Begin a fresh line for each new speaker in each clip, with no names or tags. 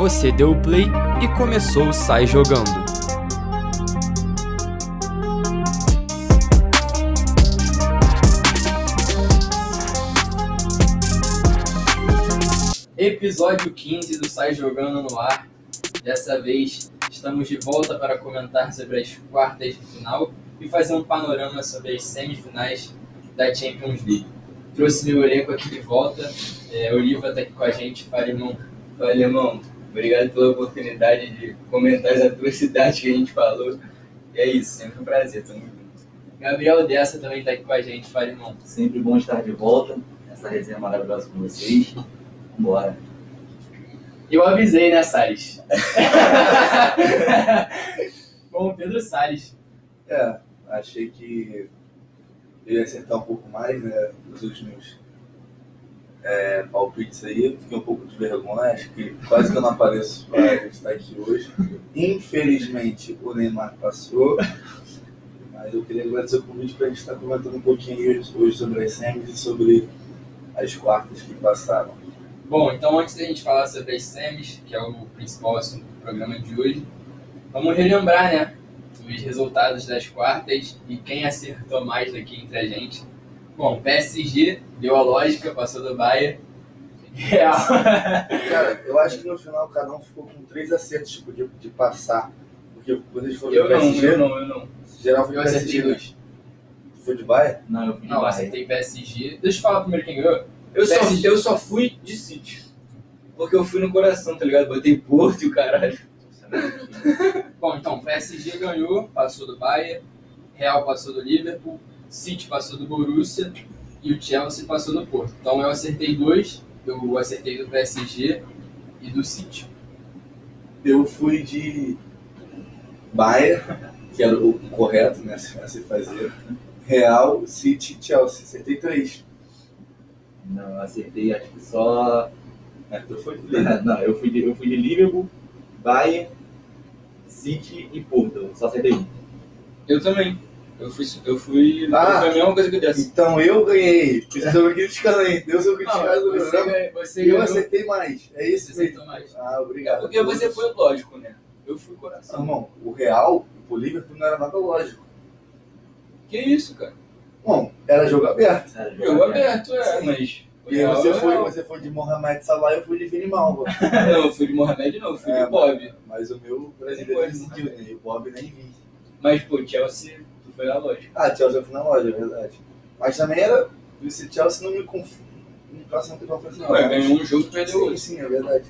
Você deu o play e começou o Sai Jogando. Episódio 15 do Sai Jogando no ar. Dessa vez estamos de volta para comentar sobre as quartas de final e fazer um panorama sobre as semifinais da Champions League. Trouxe meu elenco aqui de volta. É, Oliva está aqui com a gente. Fala, irmão.
Fala, irmão. Obrigado pela oportunidade de comentar as atrocidades que a gente falou. E é isso, sempre um prazer, tamo junto.
Gabriel Dessa também está aqui com a gente. Fala, irmão.
Sempre bom estar de volta. Essa resenha maravilhosa com vocês. Vambora.
Eu avisei, né, Salles? Bom, Pedro Salles.
É, achei que eu ia acertar um pouco mais, né, nos últimos é, palpites aí. Fiquei um pouco de vergonha, acho que quase que eu não apareço para estar aqui hoje. Infelizmente, o Neymar passou. Mas eu queria agradecer o convite para a gente estar comentando um pouquinho hoje, sobre as semis e sobre as quartas que passaram.
Bom, então antes da gente falar sobre as semis, que é o principal assunto do programa de hoje, vamos relembrar, né, os resultados das quartas e quem acertou mais aqui entre a gente. Bom, PSG deu a lógica, passou do Bayern. Real.
Cara, eu acho que no final cada um ficou com três acertos tipo, de, de passar. Porque quando eles foram
Eu
do
não,
PSG,
eu não, eu não.
geral foi
Eu
PSG.
acertei dois.
Tu foi de Bayern?
Não, eu fui de
Não,
Bayern.
acertei PSG. Deixa eu falar primeiro quem ganhou.
Eu só, eu só fui de sítio. Porque eu fui no coração, tá ligado? Botei Porto e o caralho.
Bom, então, PSG ganhou, passou do Bayern, Real passou do Liverpool, City passou do Borussia e o Chelsea passou do Porto. Então eu acertei dois, eu acertei do PSG e do City.
Eu fui de Bayern, que era o correto, né? A se fazer. Real, City e Chelsea. Acertei três.
Não, eu acertei acho que só.
É, tu foi de.
Não, eu fui de, eu fui de Liverpool, Bayern, City e Porto. Só acertei um.
Eu também. Eu fui. Eu fui.
Ah.
Foi a mesma coisa que eu disse.
Então eu ganhei. Vocês estão me criticando aí. Deus eu criticado
você, ganhou- você
E eu
ganhou,
acertei mais. É isso
você
mesmo.
acertou mais.
Ah, obrigado.
Porque você foi lógico, né? Eu fui coração.
Não, irmão, o Real, o Liverpool não era nada lógico.
Que isso, cara?
Bom, era jogo aberto.
Sério,
Jogo aberto, é,
Sim.
mas.
E
Real
você
é
foi,
Real.
você foi de Mohamed Salah e eu fui de Vini Malva.
Não, eu fui de Mohamed, não, eu fui
É,
de Bob.
Mas o meu brasileiro decidiu, né? E o Bob nem vi.
Mas, pô, Chelsea, foi a lógica.
Ah, Chelsea eu fui na loja, é verdade. Mas também era. Esse Chelsea não me confunde. Não passa muito confiança, não.
Ué, ganhou um jogo e perdeu
Sim,
outro.
sim, é verdade.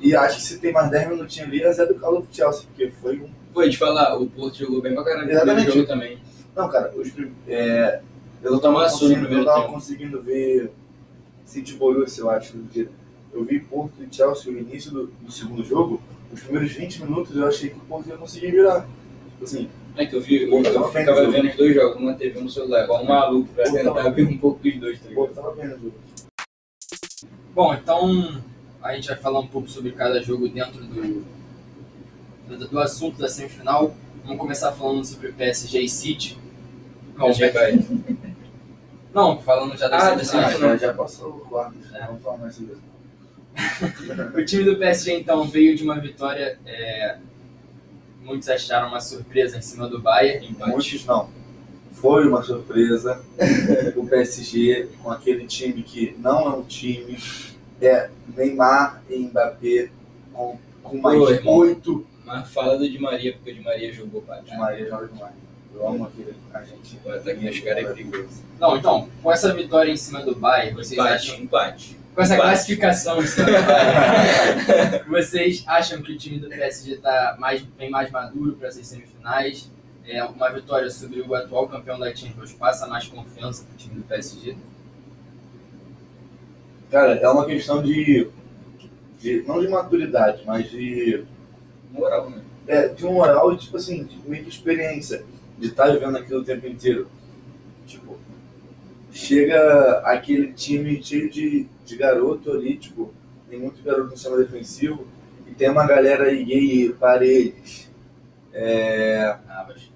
E acho que se tem mais 10 minutinhos ali, é do calor pro Chelsea, porque foi um.
Pô, te falar, o Porto jogou bem pra caralho no
Exatamente.
primeiro jogo também.
Não, cara, os é, eu não tava, conseguindo, eu tava conseguindo ver City Borussia, eu acho. Eu vi Porto e Chelsea no início do, do segundo jogo. Os primeiros 20 minutos eu achei que o Porto ia conseguir virar. Tipo assim,
É que eu vi, eu, eu ficava vendo os dois jogos numa TV no celular, igual um maluco, pra tentar ver um pouco dos dois, tá
o
ligado?
Bom, então a gente vai falar um pouco sobre cada jogo dentro do, do, do assunto da semifinal. Vamos começar falando sobre o PSG e City.
Vai.
não, falando já da
Ah,
semifinal.
Ah, já, passou o quarto, já vamos falar mais sobre isso.
O time do PSG então veio de uma vitória, é, muitos acharam uma surpresa em cima do Bayern, empate.
Muitos não. Foi uma surpresa. o PSG com aquele time que não é um time. É Neymar e Mbappé com, com mais oito
Mas fala do Di Maria, porque o Di Maria jogou pra
de Maria joga demais. Eu amo aquele argentino.
O ataque dos caras é perigoso.
Não, então, com essa vitória em cima do Bayern, vocês acham,
Empate, empate.
Com essa classificação vocês acham que o time do PSG tá mais, bem mais maduro para essas semifinais? É, uma vitória sobre o atual campeão da Champions passa mais confiança pro time do PSG?
Cara, é uma questão de, de. Não de maturidade, mas de.
Moral, né?
É, de um moral e, tipo assim, de meio que experiência. De estar vivendo aquilo o tempo inteiro. Tipo, chega aquele time cheio de, de garoto ali, tipo, tem muito garoto no sistema defensivo, e tem uma galera aí gay, paredes. É,
Navas.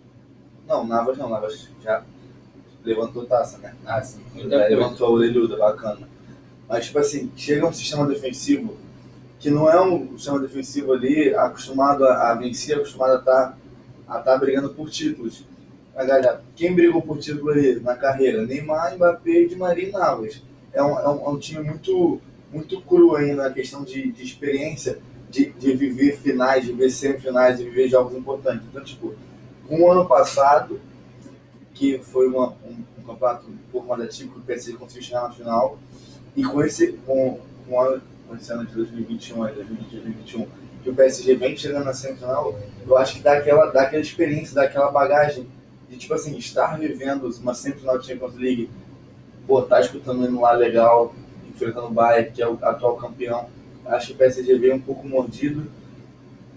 não, Navas não, Navas já levantou taça, né?
Ah, sim.
Levantou a orelhuda, bacana. Mas, tipo assim, chega um sistema defensivo que não é um sistema defensivo ali acostumado a, a vencer, acostumado a estar a tá brigando por títulos. Mas, galera, quem brigou por título ali na carreira? Neymar, Mbappé, Di Maria e Navas. É um, é um, é um time muito, muito cru ainda na questão de, de experiência, de, de viver finais, de viver semifinais, de viver jogos importantes. Então, tipo, o ano passado, que foi uma, um, um campeonato um pouco mais atípico, o PSG conseguiu chegar na final, e com esse, com, com, a, com esse ano de 2021, 2021, que o PSG vem chegando na semifinal, eu acho que dá aquela, dá aquela experiência, dá aquela bagagem de, tipo assim, estar vivendo uma semifinal de Champions League, pô, tá escutando um lá legal, enfrentando o Bayern, que é o atual campeão. Acho que o PSG veio um pouco mordido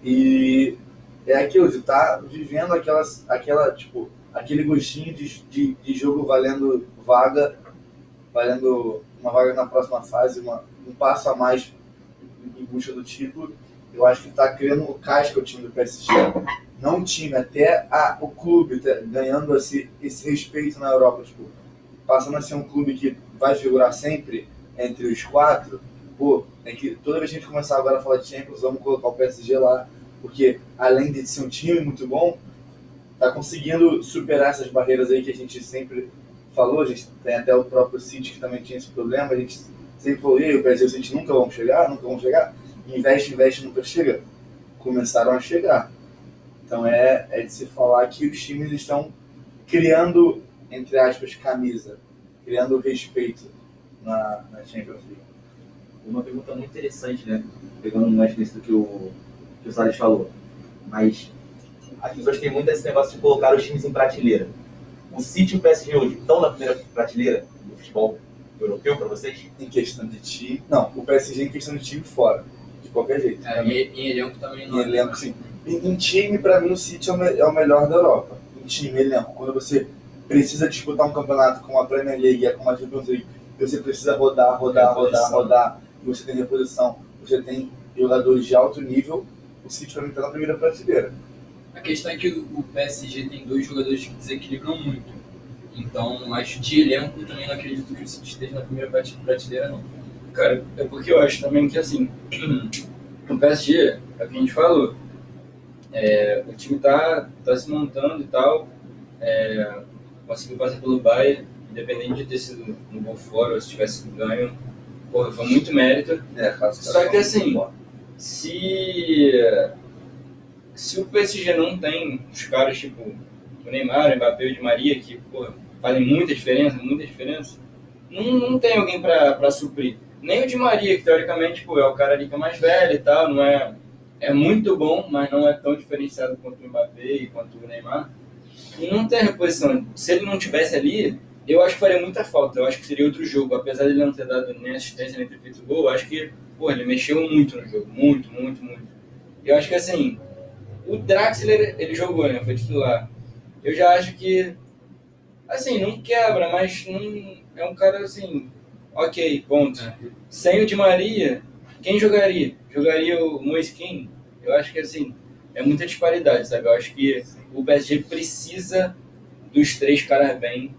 e é aquilo de estar tá vivendo aquelas, aquela, tipo, aquele gostinho de, de, de, jogo valendo vaga, valendo uma vaga na próxima fase, uma, um passo a mais em busca do título. Eu acho que está criando o casca o time do PSG. Não o time, até a, o clube tá ganhando esse, esse respeito na Europa. Tipo, passando a ser um clube que vai figurar sempre entre os quatro. Pô, é que toda vez que a gente começar agora a falar de Champions, vamos colocar o PSG lá. Porque além de ser um time muito bom, tá conseguindo superar essas barreiras aí que a gente sempre falou. A gente tem até o próprio City que também tinha esse problema. A gente sempre falou, e o PSG e o nunca vão chegar, nunca vão chegar investe, investe, nunca chega. Começaram a chegar. Então é, é de se falar que os times estão criando, entre aspas, camisa, criando respeito na, na Champions League.
Uma pergunta muito interessante, né? Pegando mais nisso do que o, que o Salles falou. Mas as pessoas têm muito esse negócio de colocar os times em prateleira. O City e o PSG hoje estão na primeira prateleira do futebol europeu para vocês?
Em questão de time. Não, o PSG em questão de time fora de qualquer jeito.
É, em, em elenco também não.
Em elenco, sim. Em, em time, para mim, o City é o, é o, melhor da Europa. Em time, elenco. Quando você precisa disputar um campeonato com a Premier League e com a Champions League, você precisa rodar, rodar, rodar, rodar, e você tem reposição, você tem jogadores de alto nível, o City para mim está na primeira prateleira.
A questão é que o PSG tem dois jogadores que desequilibram muito. Então, acho de elenco também não acredito que o City esteja na primeira prateleira, não.
Cara, é porque eu acho também que, assim, no PSG, é o que a gente falou, é, o time tá, tá se montando e tal, é, conseguiu passar pelo Bayern, independente de ter sido um gol fora ou se tivesse ganho, porra, foi muito mérito.
É,
Só que, assim, se, se o PSG não tem os caras, tipo, o Neymar, o Mbappé e o Di Maria, que, porra, fazem muita diferença, muita diferença, não, não tem alguém para suprir. Nem o de Maria, que teoricamente pô, é o cara ali que é mais velho e tal, não é, é muito bom, mas não é tão diferenciado quanto o Mbappé e quanto o Neymar. E não tem reposição. Se ele não tivesse ali, eu acho que faria muita falta. Eu acho que seria outro jogo. Apesar de ele não ter dado nem assistência nem ter feito gol, eu acho que pô, ele mexeu muito no jogo. Muito, muito, muito. Eu acho que assim, o Draxler, ele jogou, né? Foi titular. Eu já acho que, assim, não quebra, mas não, é um cara assim, Ok, ponto. É. Sem o Di Maria, quem jogaria? Jogaria o Moiskin? Eu acho que assim, é muita disparidade, sabe? Eu acho que o PSG precisa dos três caras bem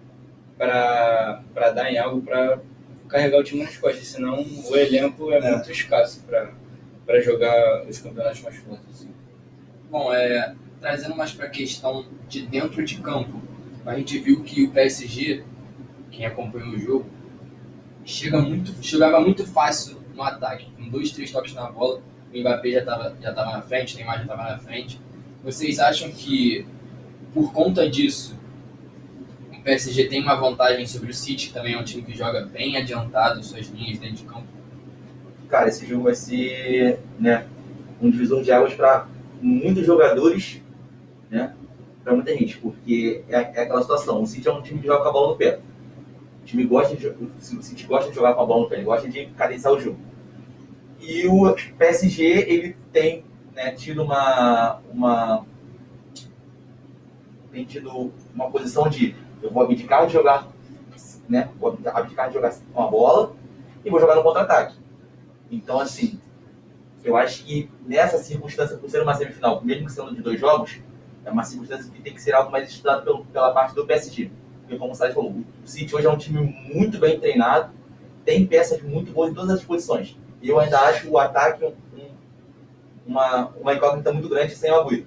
para dar em algo para carregar o time nas costas, senão o elenco é, é. muito escasso para jogar os campeonatos mais fortes. Assim.
Bom, é, trazendo mais para a questão de dentro de campo, a gente viu que o PSG, quem acompanhou o jogo, chega muito, chegava muito fácil no ataque, com dois, três toques na bola. O Mbappé já estava já tava na frente, o Neymar já estava na frente. Vocês acham que, por conta disso, o PSG tem uma vantagem sobre o City, que também é um time que joga bem adiantado suas linhas dentro de campo?
Cara, esse jogo vai ser né, um divisor de águas para muitos jogadores, né, para muita gente, porque é, é aquela situação. O City é um time que joga com a bola no pé time gosta de, o City gosta de jogar com a bola no pé, ele gosta de cadenciar o jogo. E o PSG, ele tem né, tido uma, uma tem tido uma posição de eu vou abdicar de jogar, né, vou abdicar de jogar com a bola e vou jogar no contra-ataque. Então, assim, eu acho que nessa circunstância, por ser uma semifinal, mesmo que sendo de dois jogos, é uma circunstância que tem que ser algo mais estudado pelo, pela parte do PSG. Porque, como o Sérgio falou, o City hoje é um time muito bem treinado, tem peças muito boas em todas as posições. E eu ainda acho o ataque um, uma, uma incógnita muito grande sem o Agüero.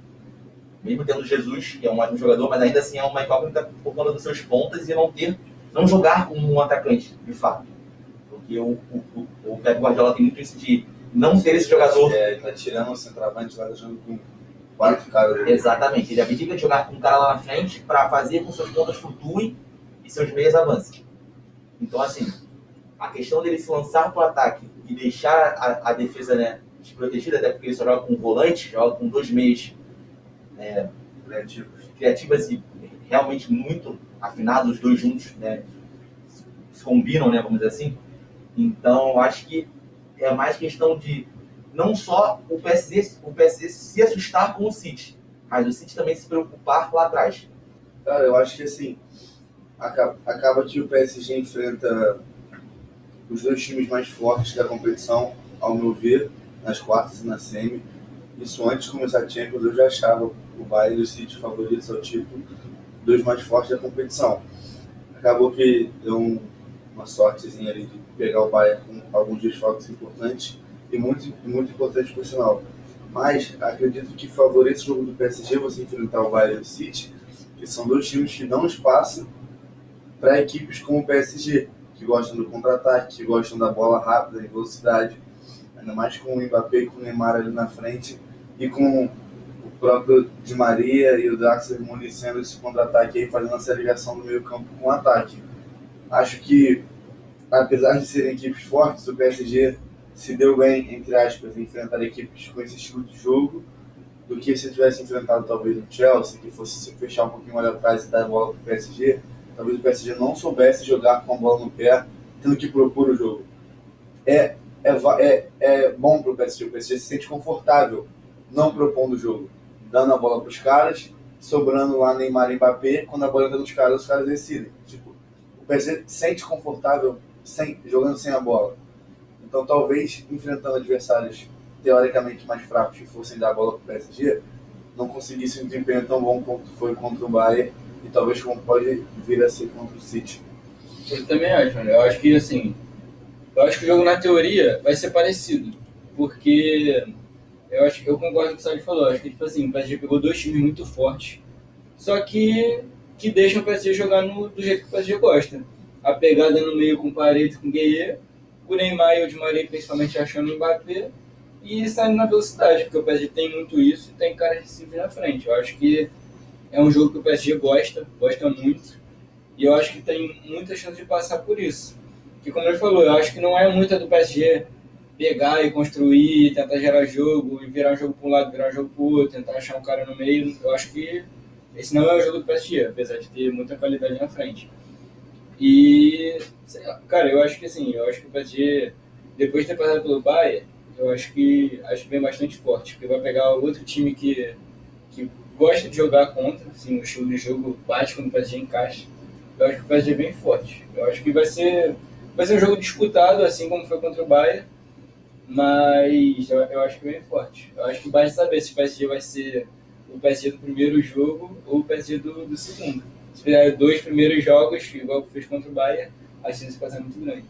Mesmo tendo Jesus, que é um ótimo jogador, mas ainda assim é uma incógnita por conta dos seus pontas e não ter, não jogar como um atacante, de fato. Porque o, o, o, o Guardiola tem muito isso de não ter esse jogador
É, tá tirando o centroavante lá jogando com quatro caras.
Exatamente. Ele abdica de jogar com um cara lá na frente para fazer com que seus pontas flutuem e seus meias avancem. Então, assim, a questão dele se lançar para o ataque e deixar a, a defesa né, desprotegida, até porque ele só joga com volante, joga com dois meias é,
Criativos.
criativas e realmente muito afinados, os dois juntos, né, se combinam, né, vamos dizer assim. Então, eu acho que é mais questão de não só o PSG, o PSG se assustar com o City, mas o City também se preocupar lá atrás.
Cara, eu acho que assim, acaba, acaba que o PSG enfrenta os dois times mais fortes da competição, ao meu ver, nas quartas e na semi. Isso antes de começar a Champions, eu já achava o Bayern e o City favoritos ao título, dois mais fortes da competição. Acabou que deu um- uma sortezinha ali de pegar o Bayern com alguns desfalques importantes e muito, muito importante por sinal. Mas acredito que favorece o jogo do PSG você enfrentar o Bayern City, que são dois times que dão espaço para equipes como o PSG, que gostam do contra-ataque, que gostam da bola rápida e velocidade, ainda mais com o Mbappé e com o Neymar ali na frente e com o próprio Di Maria e o Draxler municiando esse contra-ataque aí, fazendo essa ligação do meio campo com o ataque. Acho que, apesar de serem equipes fortes, o PSG se deu bem, entre aspas, em enfrentar equipes com esse estilo de jogo, do que se tivesse enfrentado talvez o Chelsea, que fosse se fechar um pouquinho mais atrás e dar a bola para o PSG, talvez o PSG não soubesse jogar com a bola no pé, tendo que propor o jogo. É, é, é, é bom para o PSG, o PSG se sente confortável não propondo o jogo, dando a bola para os caras, sobrando lá Neymar e Mbappé, quando a bola entra nos caras, os caras decidem. Tipo, o PSG se sente confortável sem, jogando sem a bola. Então talvez enfrentando adversários teoricamente mais fracos que fossem dar a bola para o PSG, não conseguisse um desempenho tão bom quanto foi contra o Bayern e talvez como pode vir a ser contra o City.
Eu também acho, mano. Eu acho que, assim, eu acho que o jogo na teoria vai ser parecido. Porque eu acho eu concordo com o que o Sérgio falou. Eu acho que, tipo assim, o PSG pegou dois times muito fortes. Só que que deixam o PSG jogar no, do jeito que o PSG gosta. A pegada no meio com o Paredes, com o Gueye, o Neymar e o Di Maria principalmente achando o Mbappé e saindo na velocidade, porque o PSG tem muito isso e tem cara de vir na frente. Eu acho que é um jogo que o PSG gosta, gosta muito. E eu acho que tem muita chance de passar por isso. Que como ele falou, eu acho que não é muita do PSG pegar e construir, tentar gerar jogo, e virar um jogo para um lado, virar um jogo para o outro, tentar achar um cara no meio. Eu acho que esse não é o jogo do PSG, apesar de ter muita qualidade na frente. E, lá, cara, eu acho que assim, eu acho que o PSG, depois de ter passado pelo Bayern, eu acho que acho que vem bastante forte, porque vai pegar outro time que, que gosta de jogar contra, assim, o estilo de jogo bate quando o PSG encaixa. Eu acho que o PSG é bem forte. Eu acho que vai ser, vai ser um jogo disputado, assim como foi contra o Bayern, mas eu, eu acho que bem forte. Eu acho que basta saber se o PSG vai ser o PSG do primeiro jogo ou o PSG do, do segundo. Se fizer dois primeiros jogos, igual fez contra o Bayern, a chance pode ser muito grande.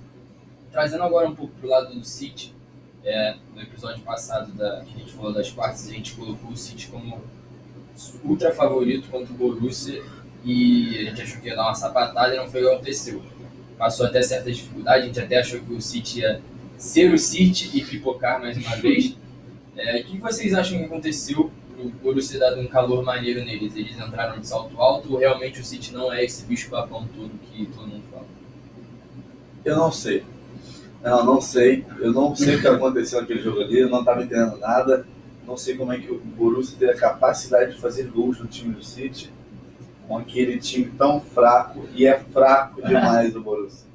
Trazendo agora um pouco pro lado do City, é, no episódio passado da, que a gente falou das quartas, a gente colocou o City como ultra favorito contra o Borussia e a gente achou que ia dar uma sapatada e não foi o que aconteceu. Passou até certa dificuldade, a gente até achou que o City ia ser o City e pipocar mais uma vez. É, o que vocês acham que aconteceu pro Borussia dado um calor maneiro neles? Eles entraram de salto alto realmente o City não é esse bicho papão todo que todo mundo fala?
Eu não sei. Não, não sei. Eu não sei o que aconteceu naquele jogo ali. Eu não estava entendendo nada. Não sei como é que o Borussia teve a capacidade de fazer gols no time do City com aquele time tão fraco. E é fraco demais o Borussia.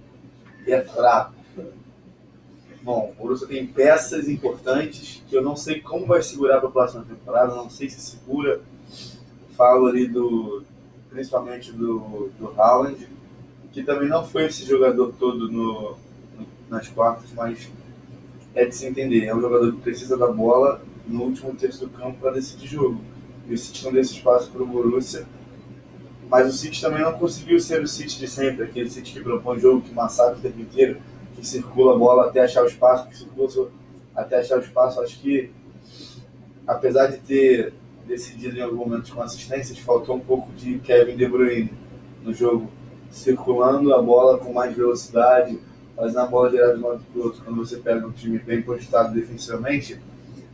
E é fraco. Bom, o Borussia tem peças importantes que eu não sei como vai segurar para a próxima temporada. Não sei se segura. Falo ali do, principalmente do, do Haaland, que também não foi esse jogador todo no, nas quartas, mas é de se entender. É um jogador que precisa da bola no último terço do campo para decidir jogo. E o City não deu esse espaço para o Borussia. Mas o City também não conseguiu ser o City de sempre, aquele City que propõe jogo, que massacra o tempo inteiro, que circula a bola até achar o espaço, que circula até achar o espaço. Acho que apesar de ter decidido em alguns momentos com assistências, faltou um pouco de Kevin De Bruyne no jogo, circulando a bola com mais velocidade, fazendo a bola girar de um lado para o outro. Quando você pega um time bem postado defensivamente,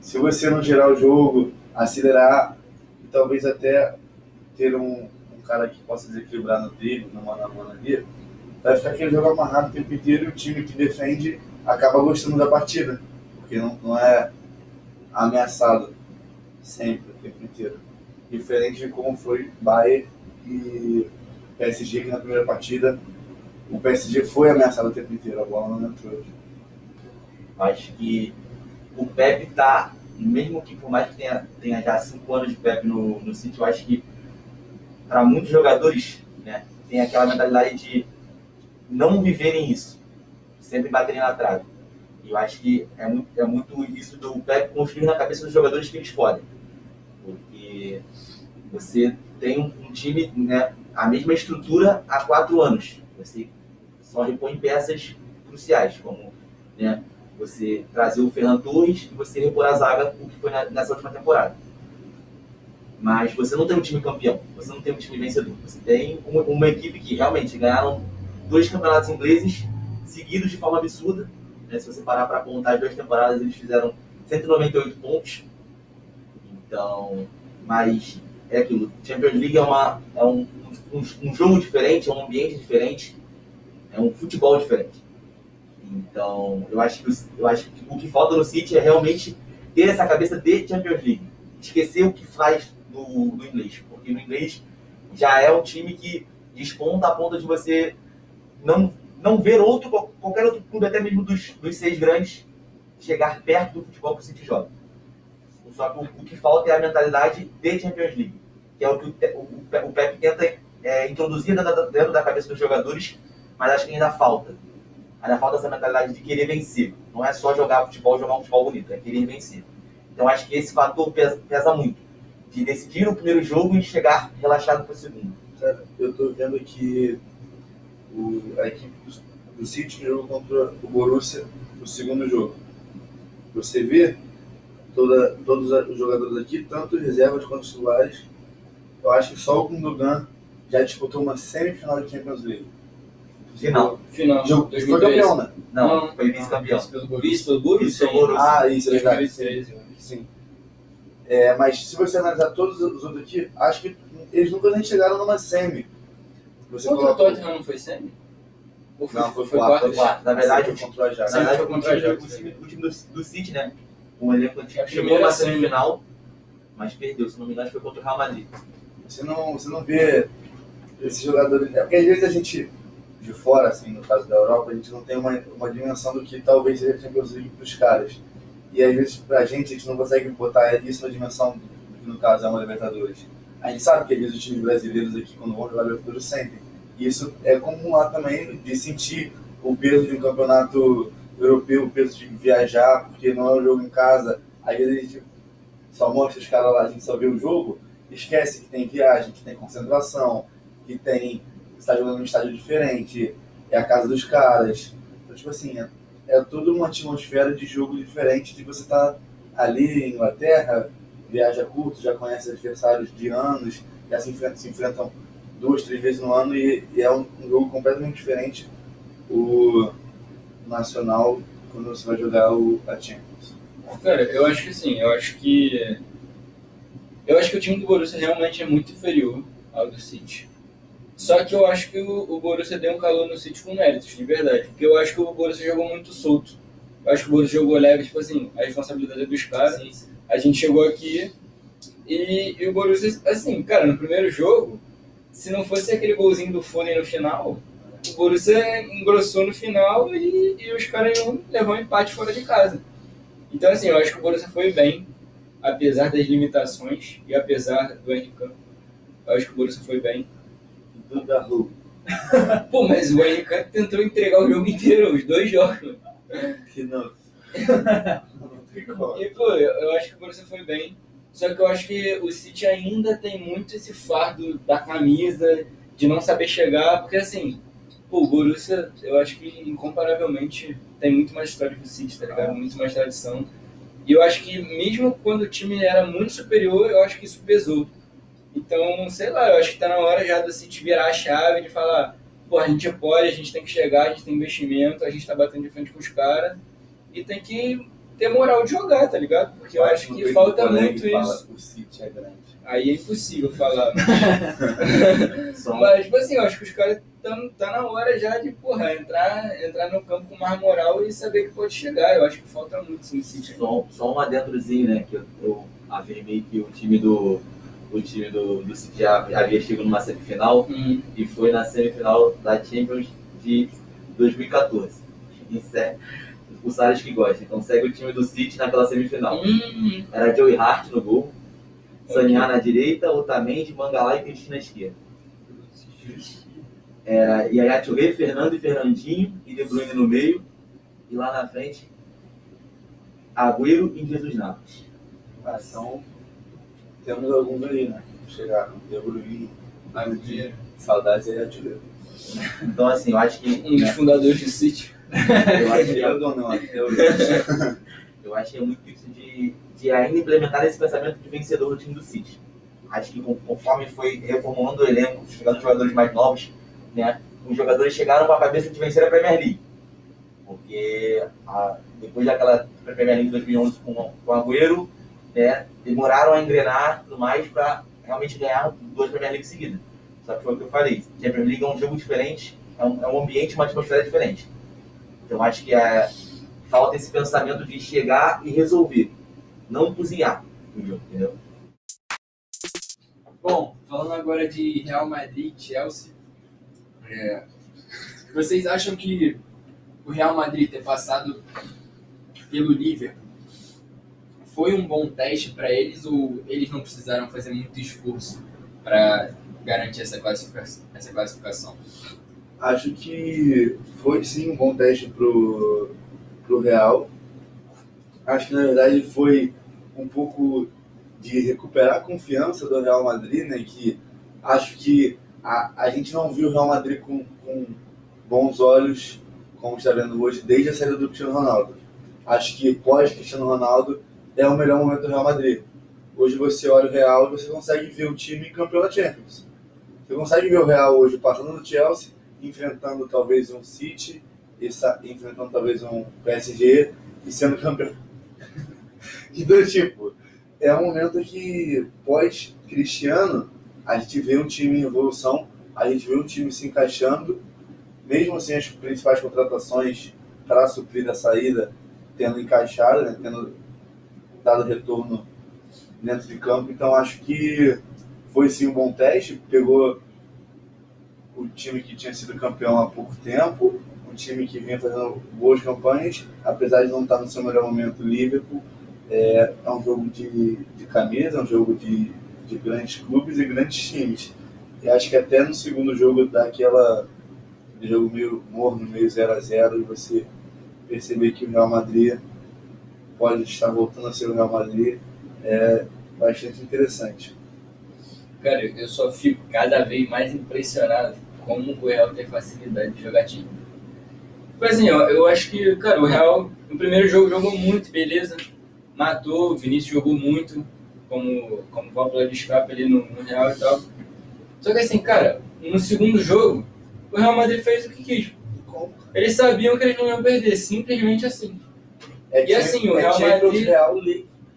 se você não gerar o jogo, acelerar e talvez até ter um, um cara que possa desequilibrar no drible, no mano a mano ali, vai ficar aquele jogo amarrado o tempo inteiro e o time que defende acaba gostando da partida, porque não, não é ameaçado sempre, o tempo inteiro. Diferente de como foi Bayern e PSG, que na primeira partida o PSG foi ameaçado o tempo inteiro, a bola não entrou.
Acho que o Pepe tá, mesmo que por mais que tenha, tenha já cinco anos de Pepe no, no City, eu acho que para muitos jogadores né, tem aquela mentalidade de não viverem isso, sempre baterem na trave. E eu acho que é muito, é muito isso do Pepe construir na cabeça dos jogadores que eles podem. Porque você tem um, time, né, a mesma estrutura há quatro anos. Você só repõe peças cruciais, como né, você trazer o Fernando Torres e você repor a zaga, o que foi nessa última temporada. Mas você não tem um time campeão, você não tem um time vencedor. Você tem uma, uma equipe que realmente ganharam dois campeonatos ingleses seguidos de forma absurda. Né? Se você parar para contar as duas temporadas, eles fizeram 198 pontos. Então, mas é aquilo. Champions League é, uma, é um, um, um jogo diferente, é um ambiente diferente, é um futebol diferente. Então, eu acho que, eu acho que o que falta no City é realmente ter essa cabeça de Champions League. Esquecer o que faz no, no inglês. Porque no inglês já é um time que desponta a ponta de você não, não ver outro, qualquer outro clube, até mesmo dos, dos seis grandes, chegar perto do futebol que o City joga. Só que o, o, que falta é a mentalidade de Champions League, que é o que o, o, o Pep tenta é, introduzir dentro dentro da cabeça dos jogadores, mas acho que ainda falta. Ainda falta essa mentalidade de querer vencer. Não é só jogar futebol, jogar um futebol bonito, é querer vencer. Então acho que esse fator pesa, pesa muito. De decidir o primeiro jogo e chegar relaxado para o segundo.
Eu estou vendo que o, a equipe do, do City jogou contra o Borussia no segundo jogo. Você vê toda, todos os jogadores aqui, tanto reservas quanto titulares, eu acho que só o Gundogan já disputou uma semifinal de Champions League.
Final.
Final.
Jogo, foi campeão, né?
Não, foi vice-campeão.
Vice pelo Borussia. pelo Borussia.
Vice pelo Borussia.
Ah, isso, é verdade.
2013.
Sim. É, mas se você analisar todos os outros aqui, acho que eles nunca nem chegaram numa semi. Você
Contra o
coloca-
Tottenham não foi semi? Ou foi,
Não, foi
foi
quarto,
quarto. Na verdade,
Foi contra o Ajax.
Na verdade,
foi contra
o time,
a
o
Ajax,
time, o time do, do City, né? Um elenco antigo
A
chegou na
semi.
semifinal, mas perdeu. Se não me engano, foi contra o Real Madrid.
Você não, você não vê esses jogadores. É porque às vezes a gente, de fora, assim, no caso da Europa, a gente não tem uma, uma dimensão do que talvez seja a Champions League para os caras. E às vezes, pra gente, a gente não consegue botar isso na dimensão do que no caso é uma Libertadores. A gente sabe que às vezes os times brasileiros aqui, quando vão jogar Libertadores, sentem. Isso é comum lá também de sentir o peso de um campeonato europeu, o peso de viajar, porque não é um jogo em casa. Às vezes a gente só mostra os caras lá, a gente só vê o jogo, esquece que tem viagem, que tem concentração, que tem. Você tá jogando num estádio diferente, é a casa dos caras. Então, tipo assim, é, é toda uma atmosfera de jogo diferente de você estar ali em Inglaterra, viaja curto, já conhece adversários de anos, já se enfrentam, se enfrentam duas, três vezes no ano e, e é um, um jogo completamente diferente o nacional quando você vai jogar o, a Champions.
Cara, eu acho que sim, eu acho que. Eu acho que o time do Borussia realmente é muito inferior ao do City. Só que eu acho que o, o Borussia deu um calor no City com méritos, de verdade. Porque eu acho que o Borussia jogou muito solto. Eu acho que o Borussia jogou leve, tipo assim, a responsabilidade é dos caras.
Sim, sim.
A gente chegou aqui e, e o Borussia, assim, cara, no primeiro jogo, se não fosse aquele golzinho do Foden no final, o Borussia engrossou no final e, e os caras iam levar um empate fora de casa. Então, assim, eu acho que o Borussia foi bem, apesar das limitações e apesar do Henrique Campos. Eu acho que o Borussia foi bem.
Duda Ru.
Pô, mas o Henrique Campos tentou entregar o jogo inteiro, os dois jogos.
Que não.
E, pô, eu, eu acho que o Borussia foi bem. Só que eu acho que o City ainda tem muito esse fardo da camisa, de não saber chegar, porque assim, pô, o Borussia, eu acho que incomparavelmente tem muito mais história que o City, tá ligado? Muito mais tradição. E eu acho que mesmo quando o time era muito superior, eu acho que isso pesou. Então, sei lá, eu acho que tá na hora já do City virar a chave, de falar, pô, a gente pode, a gente tem que chegar, a gente tem investimento, a gente tá batendo de frente com os caras e tem que ter moral de jogar, tá ligado? Porque eu acho que falta muito isso.
O City é grande.
Aí é impossível falar.
Um-
Mas, tipo assim, eu acho que os caras tão, tá na hora já de, porra, entrar, entrar no campo com mais moral e saber que pode chegar. Eu acho que falta muito sim, City.
Só, só um adentrozinho, né? Que eu, eu afirmei que o time do. O time do, do City já havia chegado numa semifinal
Hum,
e foi na semifinal da Champions de 2014. Em. Os áreas que gostam. Então segue o time do City naquela semifinal.
hum,
Era Joey Hart no gol, Saniá na direita, Otamendi, Mangalá e Cristina na esquerda. Era Yaya Touré, Fernando e Fernandinho e De Bruyne no meio. E lá na frente, Agüero e Jesus Navas.
Ah, então, temos alguns aí, né? Chegaram. De Bruyne, Nagui, Saudades e Artilheiro.
Então, assim, eu acho que.
um dos
né,
fundadores do City.
Eu, acho que
Eu dou não, eu
eu acho que é muito isso de, de ainda implementar esse pensamento de vencedor do time do City. Acho que conforme foi reformulando o elenco, chegando os jogadores mais novos, né, os jogadores chegaram com a cabeça de vencer a Premier League. Porque a- depois daquela Premier League de 2011 com, com o Agüero, né, demoraram a engrenar tudo mais para realmente ganhar duas Premier League seguidas. Só que foi o que eu falei, Champions League é um jogo diferente, é um, é um ambiente, uma atmosfera diferente. Então acho que é, falta esse pensamento de chegar e resolver, não cozinhar entendeu?
Bom, falando agora de Real Madrid e Chelsea, é, vocês acham que o Real Madrid ter passado pelo Liverpool foi um bom teste para eles ou eles não precisaram fazer muito esforço para garantir? Essa classificação?
Acho que foi sim um bom teste pro, pro Real. Acho que na verdade foi um pouco de recuperar a confiança do Real Madrid, né? Que acho que a, a gente não viu o Real Madrid com, com bons olhos, como está vendo hoje, desde a saída do Cristiano Ronaldo. Acho que pós Cristiano Ronaldo é o melhor momento do Real Madrid. Hoje você olha o Real e você consegue ver o time campeão da Champions. Você consegue ver o Real hoje passando no Chelsea, enfrentando talvez um City, e sa- enfrentando talvez um PSG e sendo campeão. então, tipo, é um momento que pós-Cristiano a gente vê um time em evolução, a gente vê um time se encaixando, mesmo sem as principais contratações para suprir a saída tendo encaixado, né, tendo dado retorno dentro de campo. Então acho que foi sim um bom teste, pegou o time que tinha sido campeão há pouco tempo, um time que vinha fazendo boas campanhas, apesar de não estar no seu melhor momento, o Liverpool. É, é um jogo de, de camisa, é um jogo de, de grandes clubes e grandes times. E acho que até no segundo jogo dá aquela aquele jogo meio morno, meio 0 a 0 e você perceber que o Real Madrid pode estar voltando a ser o Real Madrid é bastante interessante.
Cara, eu só fico cada vez mais impressionado como o Real tem facilidade de jogar time. Tipo assim, ó, eu acho que, cara, o Real no primeiro jogo jogou muito, beleza. Matou, o Vinícius jogou muito, como, como válvula de escape ali no, no Real e tal. Só que assim, cara, no segundo jogo, o Real Madrid fez o que quis. Eles sabiam que eles não iam perder, simplesmente assim.
É
E assim, o
é
Real
Champions
Madrid-
Real.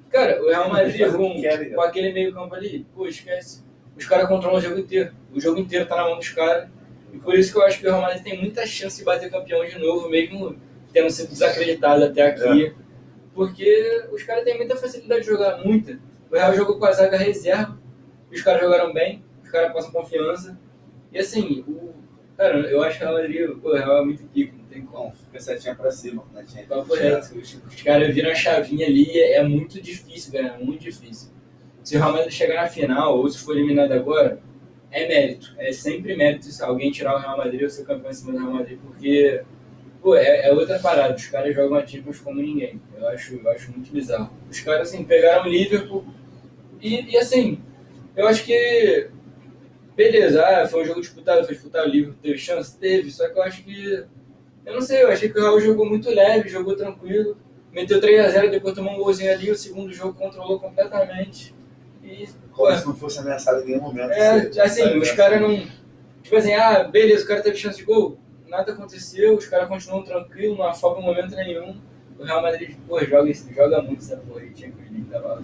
Cara, o Real Madrid com, com aquele meio campo ali, pô, esquece. Os caras controlam o jogo inteiro. O jogo inteiro tá na mão dos caras. E por isso que eu acho que o Real Madrid tem muita chance de bater campeão de novo, mesmo tendo sido desacreditado até aqui. Porque os caras têm muita facilidade de jogar, muita. O Real jogou com a zaga reserva, os caras jogaram bem, os caras passam confiança. E assim, o, cara, eu acho que o Real Madrid, pô, o Real é muito pico, não tem como.
Fica setinha pra cima né.
Papo reto. Os, os caras viram a chavinha ali é, é muito difícil, cara. Muito difícil. Se o Real Madrid chegar na final ou se for eliminado agora, é mérito. É sempre mérito se alguém tirar o Real Madrid ou ser campeão em cima do Real Madrid, porque pô, é, é outra parada. Os caras jogam a Champions como ninguém. Eu acho, eu acho muito bizarro. Os caras, assim, pegaram o Liverpool e, e assim, eu acho que. Beleza, ah, foi um jogo disputado, foi disputado, o Liverpool teve chance? Teve, só que eu acho que eu não sei, eu achei que o Real jogou muito leve, jogou tranquilo. meteu 3x0, depois tomou um golzinho ali, o segundo jogo controlou completamente. E,
Como se não fosse ameaçado em nenhum momento.
é,
Você-
assim, os caras não. Tipo assim, ah, beleza, o cara teve chance de gol. Nada aconteceu, os caras continuam tranquilos, não afoga em momento nenhum. O Real Madrid, pô, joga, joga muito essa porra aí, Champions League tá lá.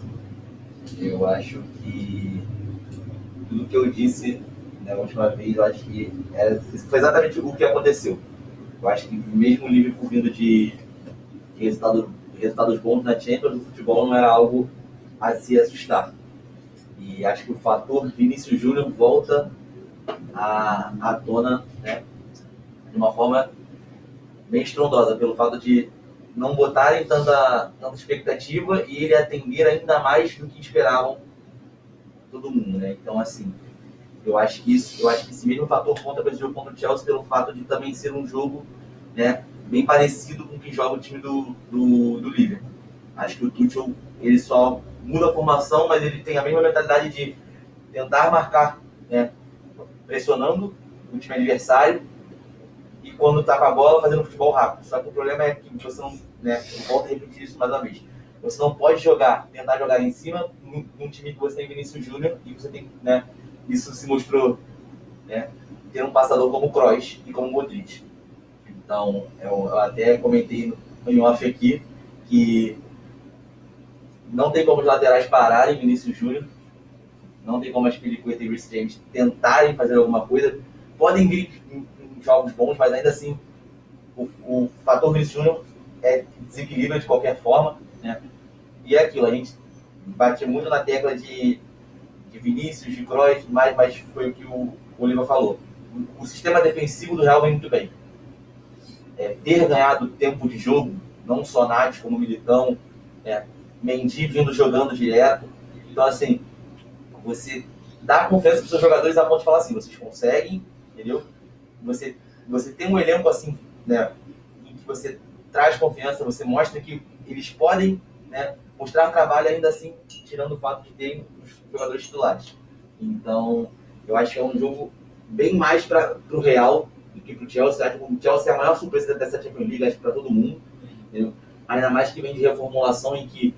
Eu acho que tudo que eu disse na última vez, eu acho que era, isso foi exatamente o que aconteceu. Eu acho que mesmo o Liverpool vindo de, de resultado, resultados bons na Champions, o futebol não era algo a se assustar. E acho que o fator Vinícius Júnior volta à, à tona né, de uma forma bem estrondosa, pelo fato de não botarem tanta, tanta expectativa e ele atender ainda mais do que esperavam todo mundo, né? Então, assim, eu acho que isso, eu acho que esse mesmo fator conta para esse jogo contra o Chelsea pelo fato de também ser um jogo, né, bem parecido com o que joga o time do, do, do Liverpool. Acho que o Tuchel, ele só muda a formação, mas ele tem a mesma mentalidade de tentar marcar, né, pressionando o time adversário e quando tá com a bola fazendo futebol rápido. Só que o problema é que você não, né, eu volto a repetir isso mais uma vez. Você não pode jogar, tentar jogar em cima num, time que você tem Vinícius Júnior e você tem, né, isso se mostrou, né, ter um passador como o Kroos e como o Modric. Então, eu, eu até comentei no, em off aqui que não tem como os laterais pararem Vinícius Júnior, não tem como as Pelicueta e Reece James tentarem fazer alguma coisa. Podem vir em, em jogos bons, mas ainda assim o, o fator Vinícius Júnior é desequilíbrio de qualquer forma, né? E é aquilo, a gente bate muito na tecla de, de Vinícius, de Kroos, mas, mas foi o que o, o Oliva falou. O, o sistema defensivo do Real vem muito bem. É, ter ganhado tempo de jogo, não só Nath como Militão, é, Mendy vindo jogando direto. Então, assim, você dá confiança para os seus jogadores a ponto de falar assim, vocês conseguem, entendeu? Você, você tem um elenco assim, né, em que você traz confiança, você mostra que eles podem né, mostrar trabalho ainda assim, tirando o fato de terem os jogadores titulares. Então, eu acho que é um jogo bem mais para o Real do que para o Chelsea. O Chelsea é a maior surpresa dessa Champions League, acho para todo mundo. Entendeu? Ainda mais que vem de reformulação em que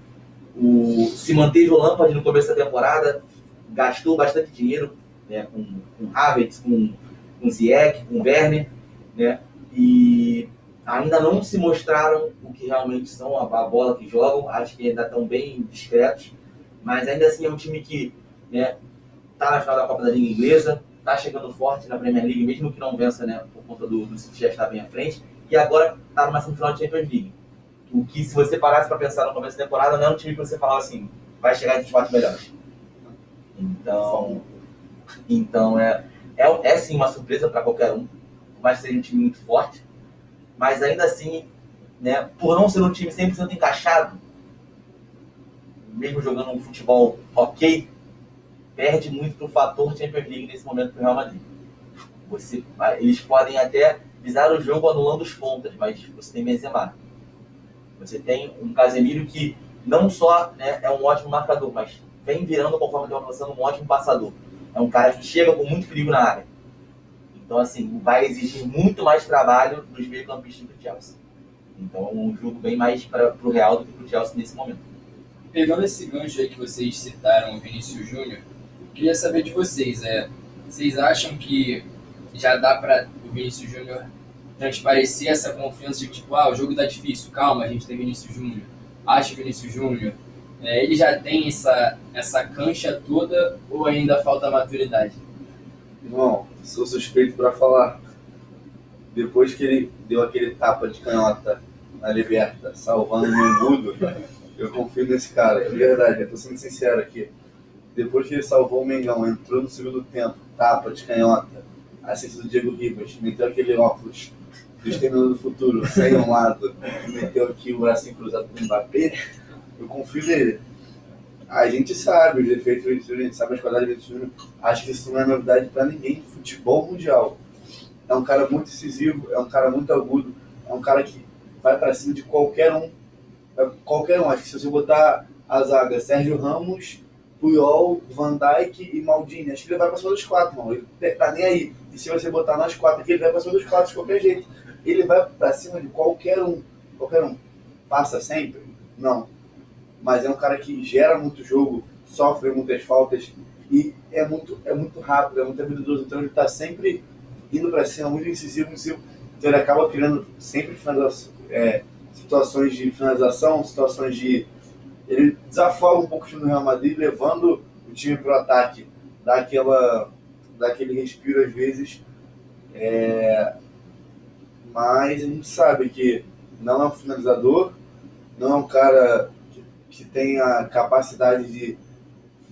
o, se manteve o Lampard no começo da temporada, gastou bastante dinheiro né, com, com Havertz, com, com Ziyech, com Werner, né, e ainda não se mostraram o que realmente são, a, a bola que jogam, acho que ainda estão bem discretos, mas ainda assim é um time que né, tá na final da Copa da Liga Inglesa, tá chegando forte na Premier League, mesmo que não vença, né, por conta do, do City já estar bem à frente, e agora tá numa semifinal de Champions League. O que, se você parasse para pensar no começo da temporada, não é um time que você falava assim, vai chegar entre os quatro melhores. Então, então é, é, é sim uma surpresa para qualquer um, por mais que seja um time muito forte, mas ainda assim, né, por não ser um time 100% encaixado, mesmo jogando um futebol ok, perde muito pro fator Champions League nesse momento pro Real Madrid. Você, eles podem até pisar o jogo anulando os pontas, mas você tem Benzema. Você tem um Casemiro que não só né, é um ótimo marcador, mas vem virando, conforme está avançando, um ótimo passador. É um cara que chega com muito perigo na área. Então, assim, vai exigir muito mais trabalho dos meio-campistas do Chelsea. Então, é um jogo bem mais para o Real do que para o Chelsea nesse momento.
Pegando esse gancho aí que vocês citaram, o Vinícius Júnior, queria saber de vocês. É, vocês acham que já dá para o Vinícius Júnior transparecer essa confiança de tipo, ah, o jogo tá difícil, calma, a gente tem Vinícius Júnior, acha Vinícius Júnior. É, ele já tem essa, essa cancha toda ou ainda falta maturidade?
Irmão, sou suspeito pra falar. Depois que ele deu aquele tapa de canhota na Liberta, salvando o Mengudo, eu confio nesse cara, de verdade, eu tô sendo sincero aqui. Depois que ele salvou o Mengão, entrou no segundo tempo, tapa de canhota, assistência do Diego Ribas, meteu aquele óculos do Exterminador do Futuro, sem um lado, meteu aqui o bracinho cruzado pro Mbappé, eu confio nele. A gente sabe os defeitos do Vinícius a gente sabe as qualidades do Vinícius. Acho que isso não é novidade para ninguém de futebol mundial. É um cara muito decisivo, é um cara muito agudo, é um cara que vai para cima de qualquer um. É Qualquer um. Acho que se você botar a zaga Sérgio Ramos, Puyol, Van Dijk e Maldini, acho que ele vai para cima dos quatro, irmão. Ele tá nem aí. E se você botar nós quatro aqui, ele vai para cima dos quatro de qualquer jeito. Ele vai para cima de qualquer um. Qualquer um. passa sempre? Não. Mas é um cara que gera muito jogo, sofre muitas faltas e é muito, é muito rápido, é muito habilidoso. Então ele está sempre indo para cima, muito incisivo, incisivo. Então ele acaba criando sempre é, situações de finalização, situações de. Ele desafoga um pouco o time do Real Madrid, levando o time para o ataque, dá, aquela, dá aquele respiro às vezes. É, mas a gente sabe que não é um finalizador, não é um cara que, que tem a capacidade de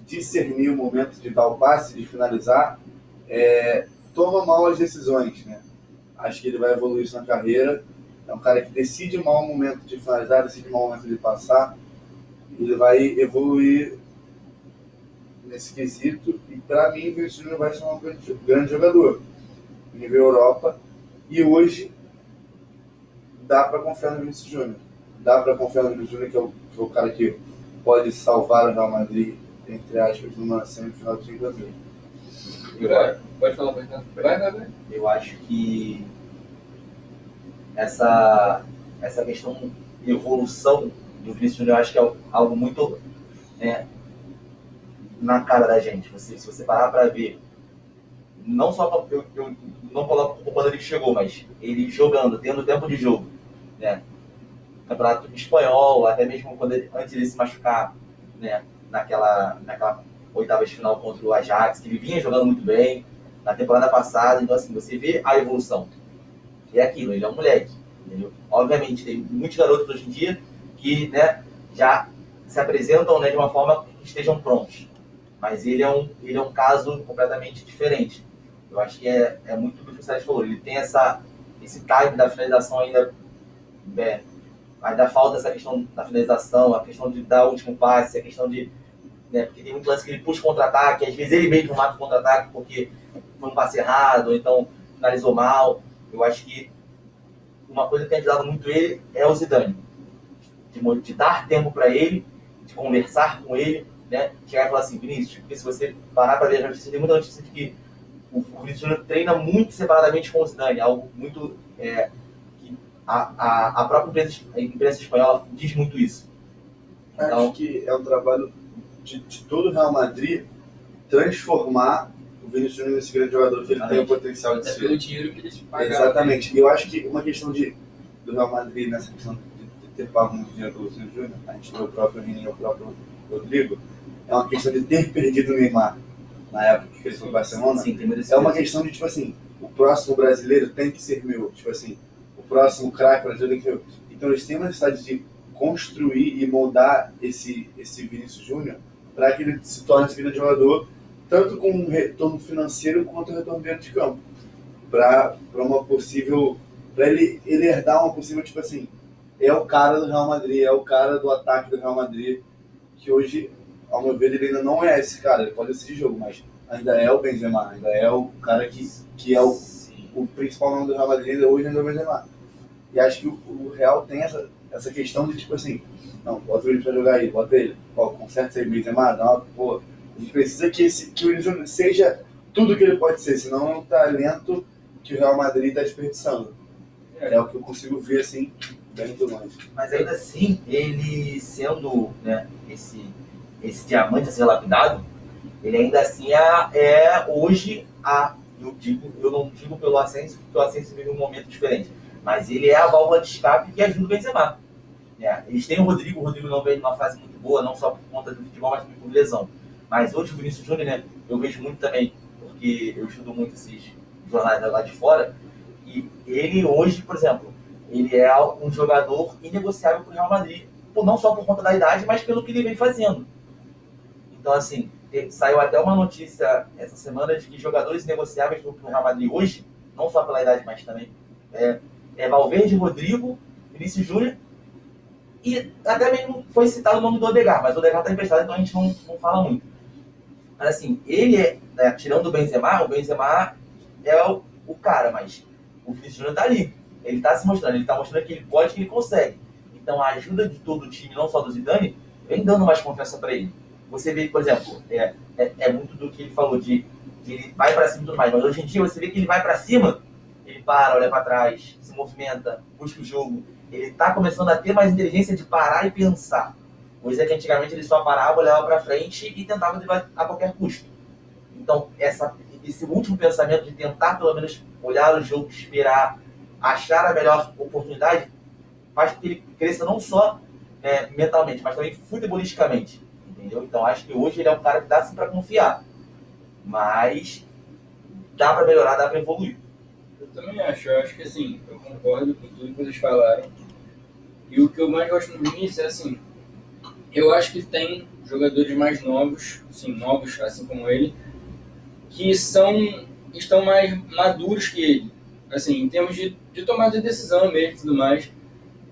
discernir o momento de dar o passe, de finalizar, é, toma mal as decisões, né? Acho que ele vai evoluir isso na carreira. É um cara que decide mal o momento de finalizar, decide mal o momento de passar. Ele vai evoluir nesse quesito. E para mim, o Vinícius Júnior vai ser um grande, grande jogador. Nível Europa. E hoje, dá para confiar no Vinícius Júnior. Dá para confiar no Vinícius Júnior, que é, o, que é o cara que pode salvar o Real Madrid, entre aspas, numa semifinal de Champions League.
Vai, pode falar, pode falar. Vai, vai, vai.
Eu acho que essa, essa questão de evolução do Vinícius Júnior, eu acho que é algo muito né, na cara da gente. Você, se você parar para ver, não só pra, eu, eu não coloco o quando ele chegou, mas ele jogando, tendo tempo de jogo, né? Campeonato espanhol, até mesmo quando ele, antes de se machucar, né? Naquela, naquela oitava de final contra o Ajax, que ele vinha jogando muito bem na temporada passada. Então, assim, você vê a evolução. E é aquilo, ele é um moleque. Entendeu? Obviamente, tem muitos garotos hoje em dia que né, já se apresentam né, de uma forma que estejam prontos. Mas ele é um, ele é um caso completamente diferente. Eu acho que é, é muito do que o Sérgio falou. Ele tem essa, esse time da finalização ainda. É, ainda falta essa questão da finalização, a questão de dar o último passe, a questão de. Né, porque tem muito lance que ele puxa contra-ataque, às vezes ele mesmo mata o contra-ataque porque foi um passe errado, ou então finalizou mal. Eu acho que uma coisa que tem ajudado muito ele é o Zidane. De, de dar tempo para ele, de conversar com ele, né? Chegar e falar assim, Vinícius, porque se você parar para ver as notícias, tem muita notícia de que o, o Vinícius treina muito separadamente com o Zidane, algo muito... É, a, a, a própria imprensa, a imprensa espanhola diz muito isso.
Então, Acho que é um trabalho de, de todo o Real Madrid transformar o Vinícius Júnior nesse grande jogador que ele tem o potencial de
Até
ser.
pelo dinheiro que eles pagaram.
Exatamente. E eu acho que uma questão de, do Real Madrid nessa questão de, de ter pago muito dinheiro pelo Vinícius Júnior, a gente vê o próprio Renan e o próprio Rodrigo, é uma questão de ter perdido o Neymar na época que ele foi para Barcelona.
Sim,
É uma questão de, tipo assim, o próximo brasileiro tem que ser meu. Tipo assim, próximo craque brasileiro que meu. Então eles têm uma necessidade de construir e moldar esse, esse Vinícius Júnior para que ele se torne esse grande jogador, tanto com um retorno financeiro quanto um retorno dentro de campo. Para uma possível. Para ele, ele herdar uma possível, tipo assim, é o cara do Real Madrid, é o cara do ataque do Real Madrid, que hoje, ao meu ver, ele ainda não é esse cara, ele pode ser jogo, mas ainda é o Benzema, ainda é o cara que, que é o, o principal nome do Real Madrid hoje ainda é o Benzema. E acho que o, o Real tem essa, essa questão de tipo assim, não, bota ele pra jogar aí, bota ele, ó, conserta esse Benzema, dá uma, pô, a gente precisa que, esse, que o Júnior seja tudo que ele pode ser, senão é um talento que o Real Madrid está desperdiçando. É o que eu consigo ver assim, bem do longe.
Mas ainda assim, ele sendo né, esse, esse diamante a ser lapidado, ele ainda assim é, é hoje a. Eu, digo, eu não digo pelo Ascenso, porque o Ascenso vive um momento diferente. Mas ele é a válvula de escape que ajuda o Benzema. É, eles têm o Rodrigo, o Rodrigo não vem numa fase muito boa, não só por conta do futebol, mas também por lesão. Mas hoje o Vinícius Júnior, né, eu vejo muito também, porque eu estudo muito esses jornais lá de fora, e ele hoje, por exemplo, ele é um jogador inegociável para o Real Madrid, por- não só por conta da idade, mas pelo que ele vem fazendo. Então, assim, saiu até uma notícia essa semana de que jogadores negociáveis do Real Madrid hoje, não só pela idade, mas também, é, é Valverde, Rodrigo, Vinícius Júnior, e até mesmo foi citado o nome do Odegar, mas o Odegar está emprestado, então a gente não, não fala muito. Mas assim, ele é, né, tirando o Benzema, o Benzema é o, o cara, mas o Vinícius Júnior tá ali. Ele tá se mostrando, ele tá mostrando que ele pode, que ele consegue. Então a ajuda de todo o time, não só do Zidane, vem dando mais confiança para ele. Você vê, por exemplo, é, é, é muito do que ele falou de que ele vai para cima e tudo mais, mas hoje em dia você vê que ele vai para cima, para, olha para trás, se movimenta, busca o jogo. ele tá começando a ter mais inteligência de parar e pensar. Coisa que antigamente ele só parava, olhava para frente e tentava a qualquer custo. Então, essa, esse último pensamento de tentar pelo menos olhar o jogo, esperar, achar a melhor oportunidade, faz com que ele cresça não só é, mentalmente, mas também futebolisticamente. Entendeu? Então, acho que hoje ele é um cara que dá sim para confiar. Mas dá para melhorar, dá para evoluir.
Eu também acho, eu acho que assim, eu concordo com tudo que vocês falaram. E o que eu mais gosto no Vinícius é assim, eu acho que tem jogadores mais novos, sim, novos, assim como ele, que são estão mais maduros que ele, assim, em termos de, de tomada de decisão mesmo e tudo mais.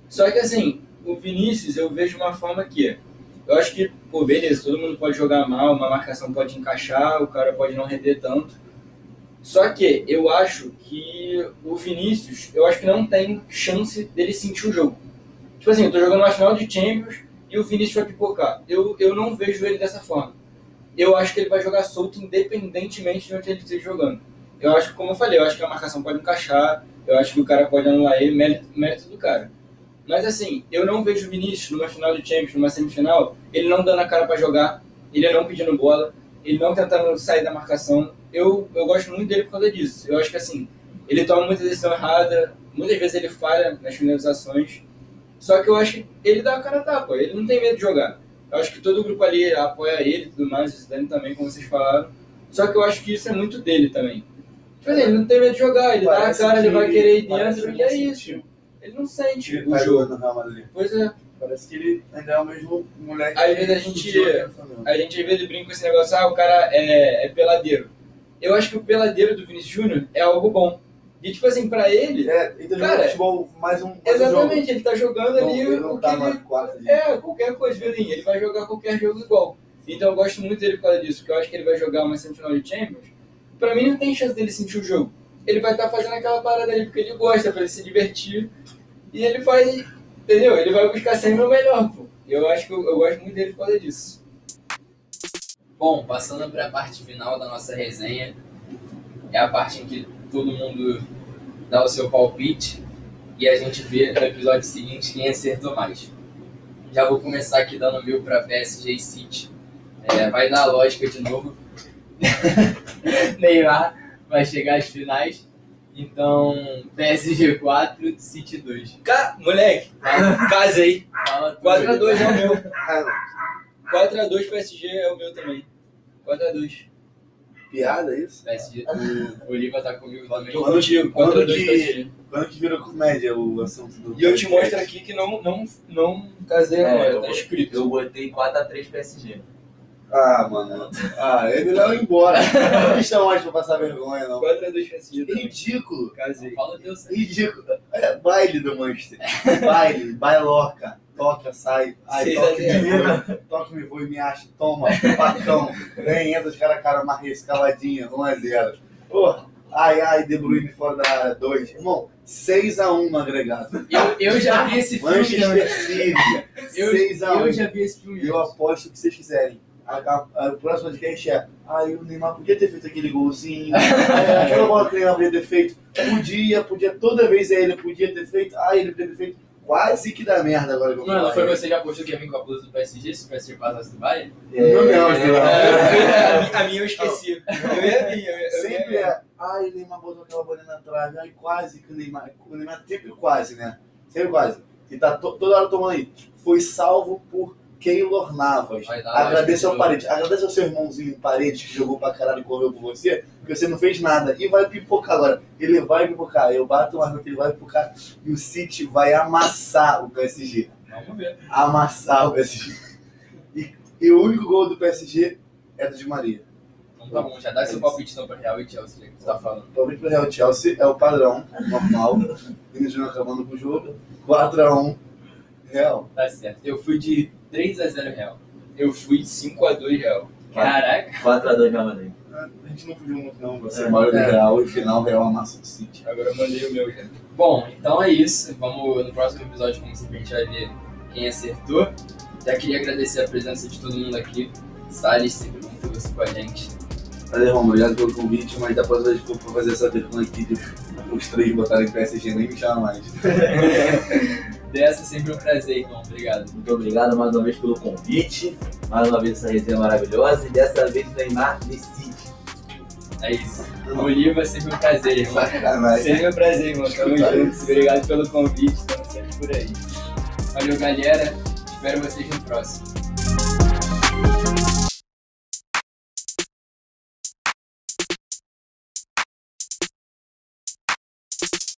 Só que assim, o Vinícius eu vejo uma forma que eu acho que, pô, beleza, todo mundo pode jogar mal, uma marcação pode encaixar, o cara pode não render tanto. Só que eu acho que o Vinícius, eu acho que não tem chance dele sentir o jogo. Tipo assim, eu tô jogando uma final de Champions e o Vinícius vai pipocar. Eu, eu não vejo ele dessa forma. Eu acho que ele vai jogar solto independentemente de onde ele esteja jogando. Eu acho que, como eu falei, eu acho que a marcação pode encaixar, eu acho que o cara pode anular ele, mérito, mérito do cara. Mas assim, eu não vejo o Vinícius numa final de Champions, numa semifinal, ele não dando a cara para jogar, ele não pedindo bola, ele não tentando sair da marcação. Eu, eu gosto muito dele por causa disso. Eu acho que assim, ele toma muita decisão errada, muitas vezes ele falha nas finalizações. Só que eu acho que ele dá a cara a tapa, ele não tem medo de jogar. Eu acho que todo o grupo ali apoia ele e tudo mais, o Zidane também, como vocês falaram. Só que eu acho que isso é muito dele também. Tipo assim, ele não tem medo de jogar, ele
Parece
dá a cara, ele vai querer ir dentro, e é isso. Ele não sente
Ele
o
tá
jogo.
jogando no Real Madrid.
Pois é.
Parece que ele ainda é o mesmo moleque.
Às vezes a
que
gente-. A gente às vezes brinca com esse negócio, ah, o cara é, é peladeiro. Eu acho que o peladeiro do Vinícius Júnior é algo bom. E tipo assim, pra ele,
É, ele tá
Cara,
futebol mais um, mais um
exatamente, ele tá jogando
jogo.
ali
Não, ele
o
não
que
tá
ele... É, qualquer coisa, Vilinho, ele vai jogar qualquer jogo igual. Então eu gosto muito dele por causa disso, porque eu acho que ele vai jogar uma semifinal de Champions. Pra mim não tem chance dele sentir o jogo. Ele vai estar fazendo aquela parada ali porque ele gosta, pra ele se divertir. E ele vai, entendeu? Ele vai buscar sempre o melhor, pô. Eu acho que eu, eu gosto muito dele por causa disso.
Bom, passando para a parte final da nossa resenha, é a parte em que todo mundo dá o seu palpite e a gente vê no episódio seguinte quem acertou mais. Já vou começar aqui dando meu para PSG e City. É, vai dar a lógica de novo. Neymar vai chegar às finais. Então, PSG 4, City 2.
Ca... Moleque, casei.
Fala tudo.
4x2 é o meu.
Ah,
4x2 PSG é o meu também. 4x2.
piada é isso?
PSG, o Oliva tá comigo também.
Tô contigo,
Quando
4x2
que-
PSG.
Quando que virou comédia o assunto do
E eu te mostro aqui que não, não, não casei agora,
É, eu-
tá escrito.
Eu botei 4x3 PSG.
Ah, mano. Ah, ele não ia embora. Não me chama mais pra passar vergonha, não.
4x2 PSG também.
Ridículo.
Casei.
Fala o teu certo.
Ridículo. É baile do Manchester. Baile, bailoca. Toca, sai. Ai,
Seis
toca
a zero.
me voa. Toca, me voa e me acha. Toma, facão. Vem, entra de cara a cara, marrei, escaladinha. 1x0. Porra. Ai, ai, De Bruyne fora da área. 2. Irmão, 6x1 no agregado.
Eu, eu já vi esse filme.
Manchester City.
Eu,
6x1.
eu já vi esse filme.
Eu aposto o que vocês quiserem. A, a, a, o próximo podcast é. Ai, o Neymar podia ter feito aquele golzinho. Ai, aquela bola que o Neymar podia ter feito. Podia, podia. Toda vez é ele podia ter feito. Ai, ele podia ter feito. Quase que dá merda agora que eu
Mano, foi você que apostou que ia vir com a blusa do PSG se o PSG passasse do Bayern?
Não, não, não.
É, a, minha, a minha eu esqueci. Eu ia vir, eu
Sempre é. Ai, o Neymar botou aquela bolinha na trave. Ai, quase que o Neymar. O Neymar sempre quase, né? Sempre quase. E tá to- toda hora tomando aí. Foi salvo por Keylor Navas.
Lógica
ao
de
Parede. Agradece ao seu irmãozinho Parede que jogou pra caralho e correu por você, porque você não fez nada. E vai pipocar agora. Ele vai pipocar. Eu bato o marco que ele vai pipocar. E o City vai amassar o PSG.
Vamos ver.
Amassar o PSG. E, e o único gol do PSG é do Di Maria.
Então tá bom, já dá seu palpite então pra Real e Chelsea, que tu tá falando.
Palmeiras pro Real Chelsea é o padrão, normal. Vinícius Júnior acabando com o jogo. 4x1 Real.
Tá certo. Eu fui de 3x0 Real.
Eu fui 5x2 real.
Caraca.
4x2 Real Madrid.
A gente não fugiu muito, não. Você
É.
é maior do Real e final Real amassa o City.
Agora eu mandei o meu já.
Bom, então é isso. Vamos no próximo episódio, como sempre, a gente vai ver quem acertou. Já queria agradecer a presença de todo mundo aqui. Salles, sempre bom ter você com a gente.
Valeu, Romulo. Obrigado pelo convite, mas da próxima vez que for fazer essa vergonha aqui de os três botarem PSG, nem me chama mais.
dessa, sempre um prazer, irmão. Obrigado.
Muito obrigado mais uma vez pelo convite, mais uma vez essa resenha maravilhosa e dessa vez o Neymar decide.
É isso. Oliva, sempre um prazer, irmão.
Sacanagem.
Sempre um prazer, irmão. Tamo junto. Obrigado pelo convite. Estamos sempre por aí.
Valeu, galera. Espero vocês no próximo.